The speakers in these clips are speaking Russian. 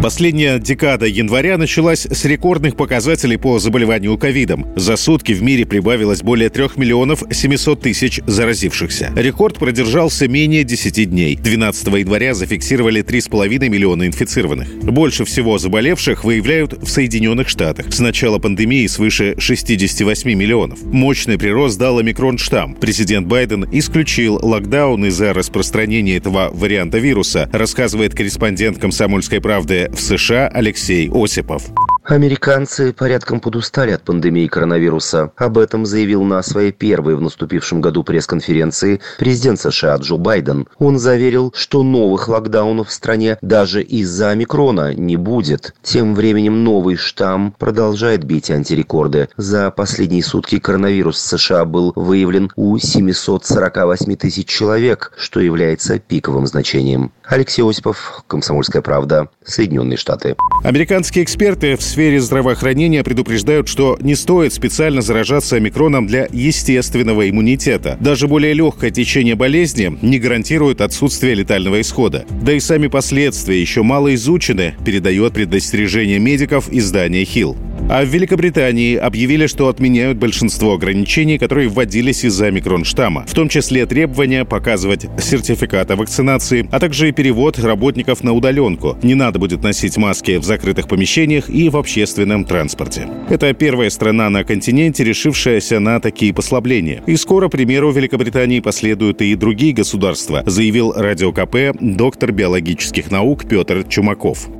Последняя декада января началась с рекордных показателей по заболеванию ковидом. За сутки в мире прибавилось более 3 миллионов 700 тысяч заразившихся. Рекорд продержался менее 10 дней. 12 января зафиксировали 3,5 миллиона инфицированных. Больше всего заболевших выявляют в Соединенных Штатах. С начала пандемии свыше 68 миллионов. Мощный прирост дал омикрон-штамм. Президент Байден исключил локдаун из-за распространения этого варианта вируса, рассказывает корреспондент «Комсомольской правды» в США Алексей Осипов. Американцы порядком подустали от пандемии коронавируса. Об этом заявил на своей первой в наступившем году пресс-конференции президент США Джо Байден. Он заверил, что новых локдаунов в стране даже из-за омикрона не будет. Тем временем новый штамм продолжает бить антирекорды. За последние сутки коронавирус в США был выявлен у 748 тысяч человек, что является пиковым значением. Алексей Осипов, Комсомольская правда, Соединенные Штаты. Американские эксперты в здравоохранения предупреждают, что не стоит специально заражаться омикроном для естественного иммунитета. Даже более легкое течение болезни не гарантирует отсутствие летального исхода. Да и сами последствия еще мало изучены, передает предостережение медиков издание Hill. А в Великобритании объявили, что отменяют большинство ограничений, которые вводились из-за микрон-штамма, в том числе требования показывать сертификат о вакцинации, а также перевод работников на удаленку. Не надо будет носить маски в закрытых помещениях и в общественном транспорте. Это первая страна на континенте, решившаяся на такие послабления. И скоро примеру Великобритании последуют и другие государства, заявил Радио КП доктор биологических наук Петр Чумаков.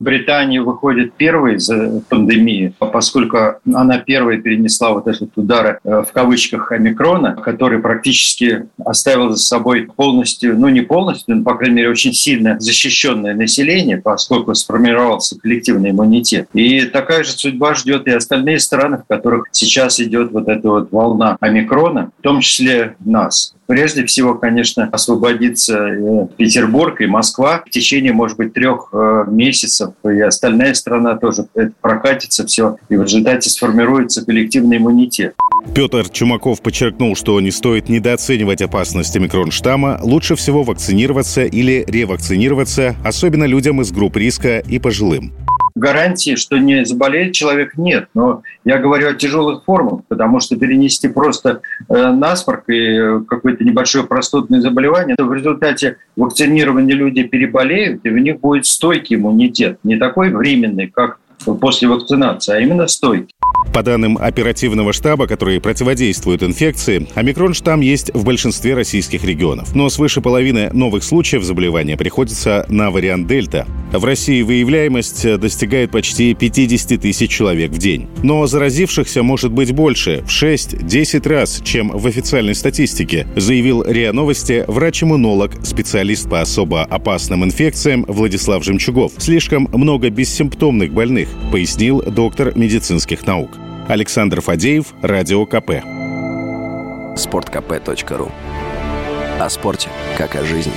Британия выходит первой из пандемии, поскольку она первой перенесла вот этот удар э, в кавычках омикрона, который практически оставил за собой полностью, ну не полностью, но, по крайней мере, очень сильно защищенное население, поскольку сформировался коллективный иммунитет. И такая же судьба ждет и остальные страны, в которых сейчас идет вот эта вот волна омикрона, том числе нас. Прежде всего, конечно, освободится э, Петербург и Москва в течение, может быть, трех э, месяцев, и остальная страна тоже это прокатится все, и в результате сформируется коллективный иммунитет. Петр Чумаков подчеркнул, что не стоит недооценивать опасность омикрон-штамма, лучше всего вакцинироваться или ревакцинироваться, особенно людям из групп риска и пожилым гарантии, что не заболеет человек, нет. Но я говорю о тяжелых формах, потому что перенести просто э, насморк и какое-то небольшое простудное заболевание, то в результате вакцинирования люди переболеют, и у них будет стойкий иммунитет. Не такой временный, как после вакцинации, а именно стойкий. По данным оперативного штаба, который противодействует инфекции, омикрон-штамм есть в большинстве российских регионов. Но свыше половины новых случаев заболевания приходится на вариант Дельта. В России выявляемость достигает почти 50 тысяч человек в день. Но заразившихся может быть больше, в 6-10 раз, чем в официальной статистике, заявил РИА Новости врач-иммунолог, специалист по особо опасным инфекциям Владислав Жемчугов. Слишком много бессимптомных больных, пояснил доктор медицинских наук. Александр Фадеев, Радио КП. Спорткп.ру О спорте, как о жизни.